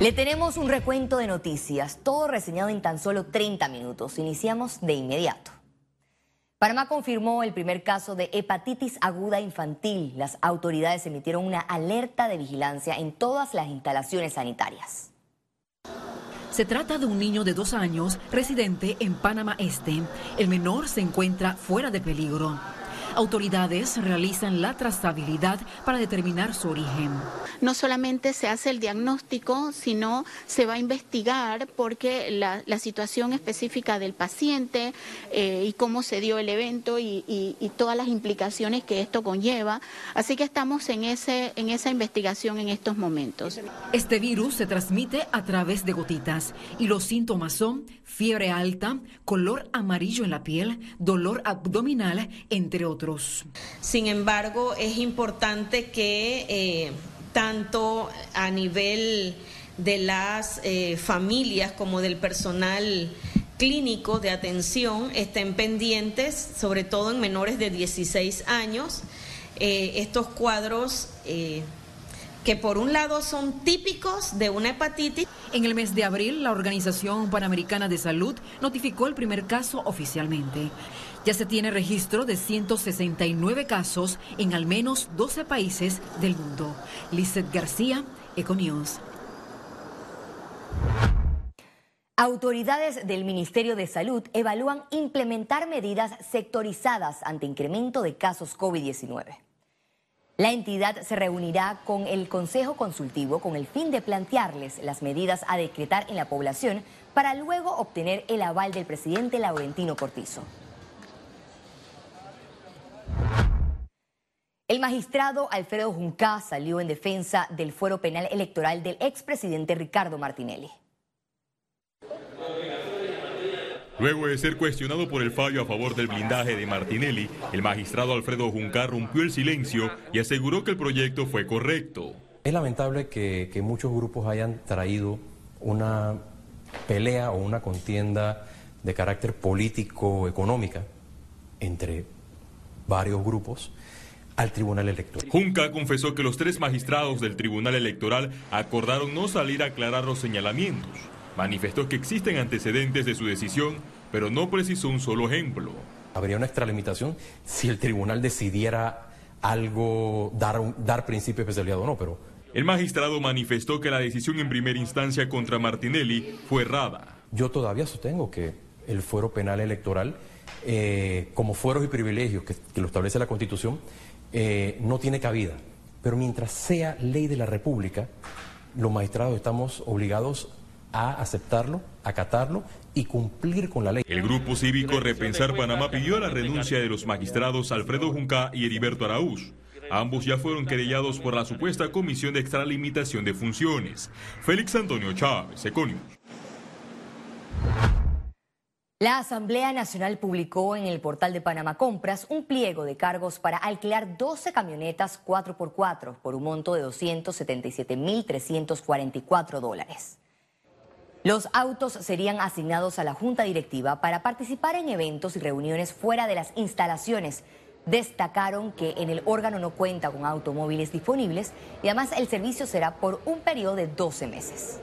Le tenemos un recuento de noticias, todo reseñado en tan solo 30 minutos. Iniciamos de inmediato. Panamá confirmó el primer caso de hepatitis aguda infantil. Las autoridades emitieron una alerta de vigilancia en todas las instalaciones sanitarias. Se trata de un niño de dos años residente en Panamá Este. El menor se encuentra fuera de peligro. Autoridades realizan la trazabilidad para determinar su origen. No solamente se hace el diagnóstico, sino se va a investigar porque la, situación específica del paciente eh, y cómo se dio el evento y, todas las implicaciones que esto conlleva. Así que estamos en, ese, en esa investigación en estos momentos. Este virus se transmite a través de gotitas y los síntomas son fiebre alta, color amarillo en la piel, dolor abdominal, entre otros. Sin embargo, es importante que eh, tanto a nivel de las eh, familias como del personal clínico de atención estén pendientes, sobre todo en menores de 16 años, eh, estos cuadros que por un lado son típicos de una hepatitis. En el mes de abril, la Organización Panamericana de Salud notificó el primer caso oficialmente. Ya se tiene registro de 169 casos en al menos 12 países del mundo. Lizeth García, Econews. Autoridades del Ministerio de Salud evalúan implementar medidas sectorizadas ante incremento de casos COVID-19. La entidad se reunirá con el Consejo Consultivo con el fin de plantearles las medidas a decretar en la población para luego obtener el aval del presidente Laurentino Cortizo. El magistrado Alfredo Junca salió en defensa del fuero penal electoral del expresidente Ricardo Martinelli. Luego de ser cuestionado por el fallo a favor del blindaje de Martinelli, el magistrado Alfredo Junca rompió el silencio y aseguró que el proyecto fue correcto. Es lamentable que, que muchos grupos hayan traído una pelea o una contienda de carácter político-económica entre varios grupos al Tribunal Electoral. Junca confesó que los tres magistrados del Tribunal Electoral acordaron no salir a aclarar los señalamientos. Manifestó que existen antecedentes de su decisión, pero no precisó un solo ejemplo. Habría una extralimitación si el tribunal decidiera algo, dar, dar principio especialidad o no, pero... El magistrado manifestó que la decisión en primera instancia contra Martinelli fue errada. Yo todavía sostengo que el fuero penal electoral, eh, como fueros y privilegios que, lo establece la Constitución, eh, no tiene cabida. Pero mientras sea ley de la República, los magistrados estamos obligados a aceptarlo, acatarlo y cumplir con la ley. El grupo cívico Repensar Panamá pidió la renuncia de los magistrados Alfredo Junca y Heriberto Araúz. Ambos ya fueron querellados por la supuesta comisión de extralimitación de funciones. Félix Antonio Chávez, Econius. La Asamblea Nacional publicó en el portal de Panamá Compras un pliego de cargos para alquilar 12 camionetas 4x4 por un monto de 277.344 dólares. Los autos serían asignados a la Junta Directiva para participar en eventos y reuniones fuera de las instalaciones. Destacaron que en el órgano no cuenta con automóviles disponibles y además el servicio será por un periodo de 12 meses.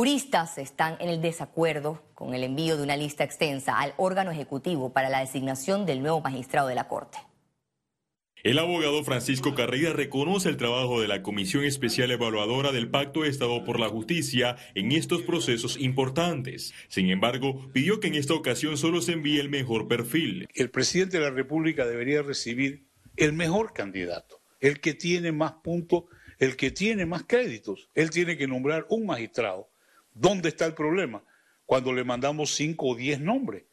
Juristas están en el desacuerdo con el envío de una lista extensa al órgano ejecutivo para la designación del nuevo magistrado de la Corte. El abogado Francisco Carrera reconoce el trabajo de la Comisión Especial Evaluadora del Pacto de Estado por la Justicia en estos procesos importantes. Sin embargo, pidió que en esta ocasión solo se envíe el mejor perfil. El presidente de la República debería recibir el mejor candidato, el que tiene más puntos, el que tiene más créditos. Él tiene que nombrar un magistrado ¿Dónde está el problema? Cuando le mandamos cinco o diez nombres.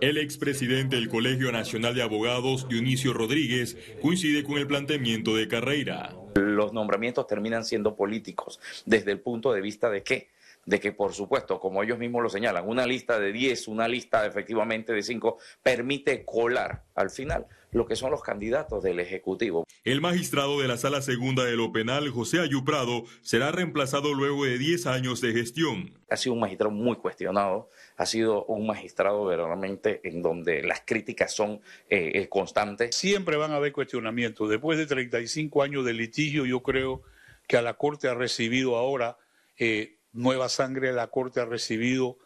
El expresidente del Colegio Nacional de Abogados, Dionisio Rodríguez, coincide con el planteamiento de Carreira. Los nombramientos terminan siendo políticos desde el punto de vista de qué? De que, por supuesto, como ellos mismos lo señalan, una lista de 10, una lista efectivamente de 5, permite colar al final lo que son los candidatos del Ejecutivo. El magistrado de la Sala Segunda de lo Penal, José Ayuprado, será reemplazado luego de 10 años de gestión. Ha sido un magistrado muy cuestionado, ha sido un magistrado verdaderamente en donde las críticas son eh, eh, constantes. Siempre van a haber cuestionamientos. Después de 35 años de litigio, yo creo que a la Corte ha recibido ahora eh, nueva sangre, la Corte ha recibido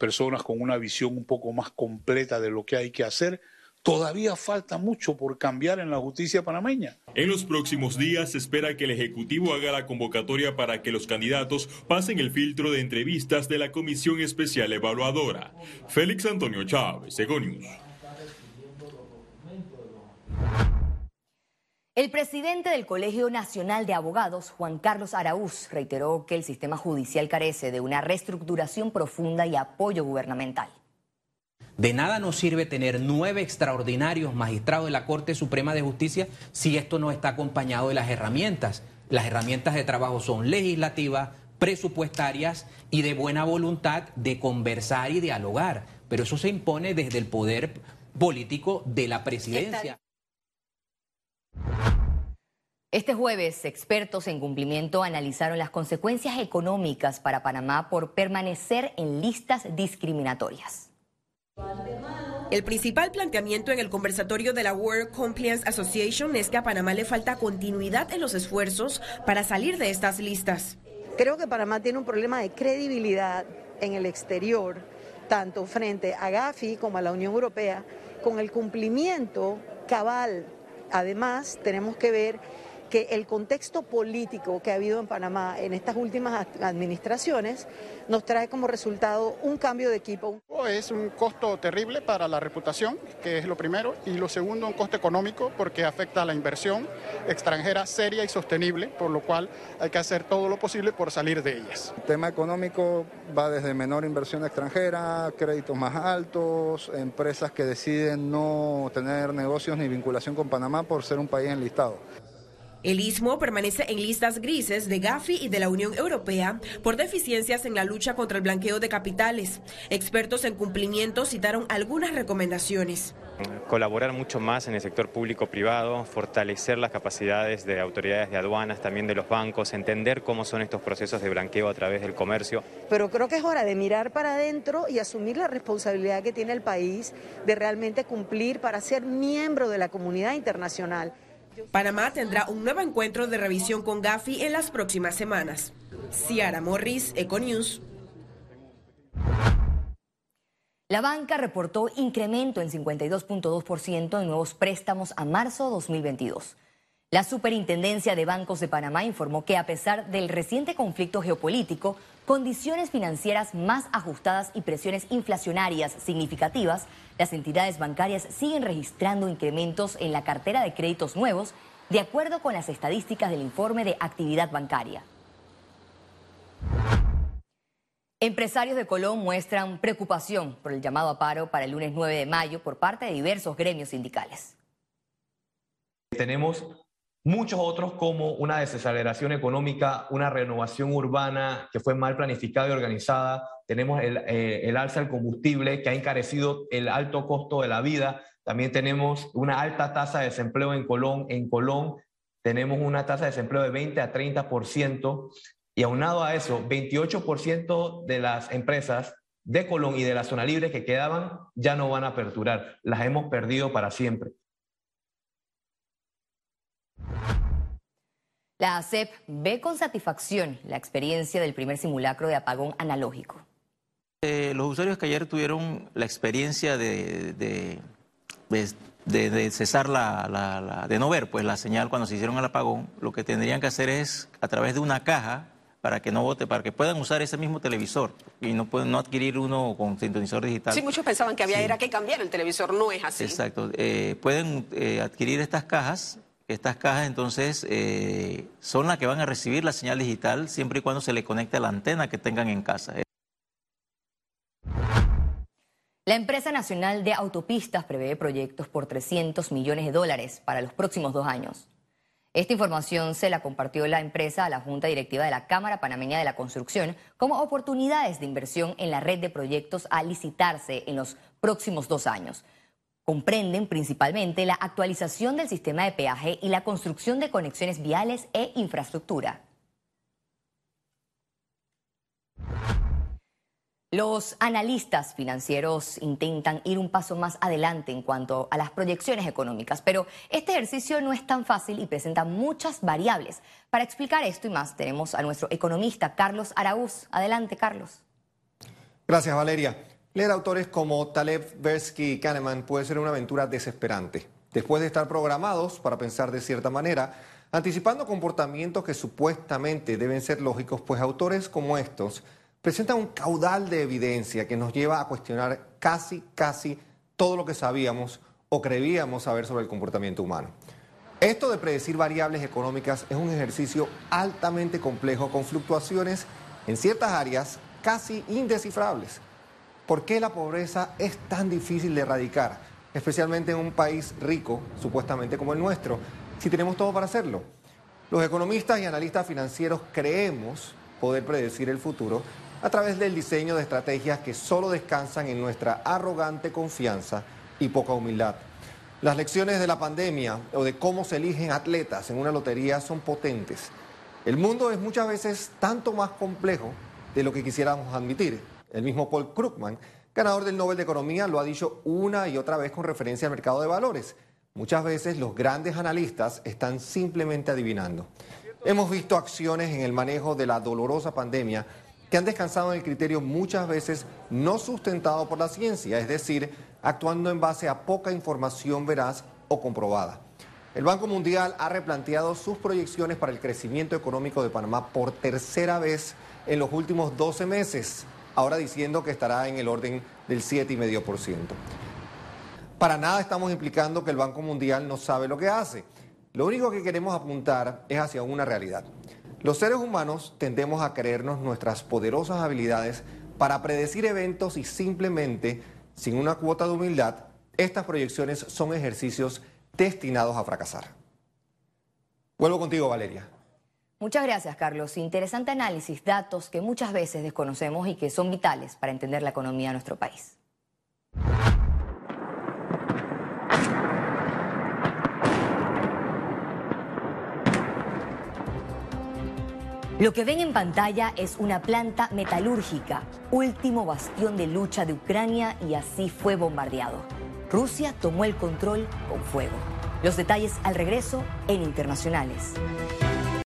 personas con una visión un poco más completa de lo que hay que hacer Todavía falta mucho por cambiar en la justicia panameña. En los próximos días se espera que el Ejecutivo haga la convocatoria para que los candidatos pasen el filtro de entrevistas de la Comisión Especial Evaluadora. Félix Antonio Chávez, Egonius. El presidente del Colegio Nacional de Abogados, Juan Carlos Araúz, reiteró que el sistema judicial carece de una reestructuración profunda y apoyo gubernamental. De nada nos sirve tener nueve extraordinarios magistrados de la Corte Suprema de Justicia si esto no está acompañado de las herramientas. Las herramientas de trabajo son legislativas, presupuestarias y de buena voluntad de conversar y dialogar. Pero eso se impone desde el poder político de la presidencia. Este jueves, expertos en cumplimiento analizaron las consecuencias económicas para Panamá por permanecer en listas discriminatorias. El principal planteamiento en el conversatorio de la World Compliance Association es que a Panamá le falta continuidad en los esfuerzos para salir de estas listas. Creo que Panamá tiene un problema de credibilidad en el exterior, tanto frente a Gafi como a la Unión Europea, con el cumplimiento cabal. Además, tenemos que ver que el contexto político que ha habido en Panamá en estas últimas administraciones nos trae como resultado un cambio de equipo. Es un costo terrible para la reputación, que es lo primero, y lo segundo, un costo económico porque afecta a la inversión extranjera seria y sostenible, por lo cual hay que hacer todo lo posible por salir de ellas. El tema económico va desde menor inversión extranjera, créditos más altos, empresas que deciden no tener negocios ni vinculación con Panamá por ser un país enlistado. El istmo permanece en listas grises de Gafi y de la Unión Europea por deficiencias en la lucha contra el blanqueo de capitales. Expertos en cumplimiento citaron algunas recomendaciones. Colaborar mucho más en el sector público-privado, fortalecer las capacidades de autoridades de aduanas, también de los bancos, entender cómo son estos procesos de blanqueo a través del comercio. Pero creo que es hora de mirar para adentro y asumir la responsabilidad que tiene el país de realmente cumplir para ser miembro de la comunidad internacional. Panamá tendrá un nuevo encuentro de revisión con Gafi en las próximas semanas. Ciara Morris, Econews. La banca reportó incremento en 52.2% en nuevos préstamos a marzo 2022. La Superintendencia de Bancos de Panamá informó que a pesar del reciente conflicto geopolítico, condiciones financieras más ajustadas y presiones inflacionarias significativas, las entidades bancarias siguen registrando incrementos en la cartera de créditos nuevos, de acuerdo con las estadísticas del informe de actividad bancaria. Empresarios de Colón muestran preocupación por el llamado a paro para el lunes 9 de mayo por parte de diversos gremios sindicales. Tenemos Muchos otros como una desaceleración económica, una renovación urbana que fue mal planificada y organizada. Tenemos el, eh, el alza del combustible que ha encarecido el alto costo de la vida. También tenemos una alta tasa de desempleo en Colón. En Colón tenemos una tasa de desempleo de 20 a 30%. Y aunado a eso, 28% de las empresas de Colón y de la zona libre que quedaban ya no van a aperturar. Las hemos perdido para siempre. La ACEP ve con satisfacción la experiencia del primer simulacro de apagón analógico. Eh, los usuarios que ayer tuvieron la experiencia de, de, cesar la, de no ver pues la señal cuando se hicieron el apagón, lo que tendrían que hacer es a través de una caja para que no vote, para que puedan usar ese mismo televisor y no pueden no adquirir uno con sintonizador digital. Sí, muchos pensaban que había era que cambiar el televisor, no es así. Exacto, eh, pueden eh, adquirir estas cajas estas cajas entonces eh, son las que van a recibir la señal digital siempre y cuando se le conecte a la antena que tengan en casa. La empresa nacional de autopistas prevé proyectos por 300 millones de dólares para los próximos dos años. Esta información se la compartió la empresa a la Junta Directiva de la Cámara Panameña de la Construcción como oportunidades de inversión en la red de proyectos a licitarse en los próximos dos años. Comprenden principalmente la actualización del sistema de peaje y la construcción de conexiones viales e infraestructura. Los analistas financieros intentan ir un paso más adelante en cuanto a las proyecciones económicas, pero este ejercicio no es tan fácil y presenta muchas variables. Para explicar esto y más, tenemos a nuestro economista Carlos Araúz. Adelante, Carlos. Gracias, Valeria. Leer autores como Taleb, Versky y Kahneman puede ser una aventura desesperante. Después de estar programados para pensar de cierta manera, anticipando comportamientos que supuestamente deben ser lógicos, pues autores como estos presenta un caudal de evidencia que nos lleva a cuestionar casi, casi todo lo que sabíamos o creíamos saber sobre el comportamiento humano. Esto de predecir variables económicas es un ejercicio altamente complejo con fluctuaciones en ciertas áreas casi indescifrables. ¿Por qué la pobreza es tan difícil de erradicar, especialmente en un país rico, supuestamente como el nuestro, si tenemos todo para hacerlo? Los economistas y analistas financieros creemos poder predecir el futuro a través del diseño de estrategias que solo descansan en nuestra arrogante confianza y poca humildad. Las lecciones de la pandemia o de cómo se eligen atletas en una lotería son potentes. El mundo es muchas veces tanto más complejo de lo que quisiéramos admitir. El mismo Paul Krugman, ganador del Nobel de Economía, lo ha dicho una y otra vez con referencia al mercado de valores. Muchas veces los grandes analistas están simplemente adivinando. Hemos visto acciones en el manejo de la dolorosa pandemia que han descansado en el criterio muchas veces no sustentado por la ciencia, es decir, actuando en base a poca información veraz o comprobada. El Banco Mundial ha replanteado sus proyecciones para el crecimiento económico de Panamá por tercera vez en los últimos 12 meses, ahora diciendo que estará en el orden del 7,5%. Para nada estamos implicando que el Banco Mundial no sabe lo que hace. Lo único que queremos apuntar es hacia una realidad. Los seres humanos tendemos a creernos nuestras poderosas habilidades para predecir eventos y simplemente, sin una cuota de humildad, estas proyecciones son ejercicios destinados a fracasar. Vuelvo contigo, Valeria. Muchas gracias, Carlos. Interesante análisis, datos que muchas veces desconocemos y que son vitales para entender la economía de nuestro país. Lo que ven en pantalla es una planta metalúrgica, último bastión de lucha de Ucrania y así fue bombardeado. Rusia tomó el control con fuego. Los detalles al regreso en Internacionales.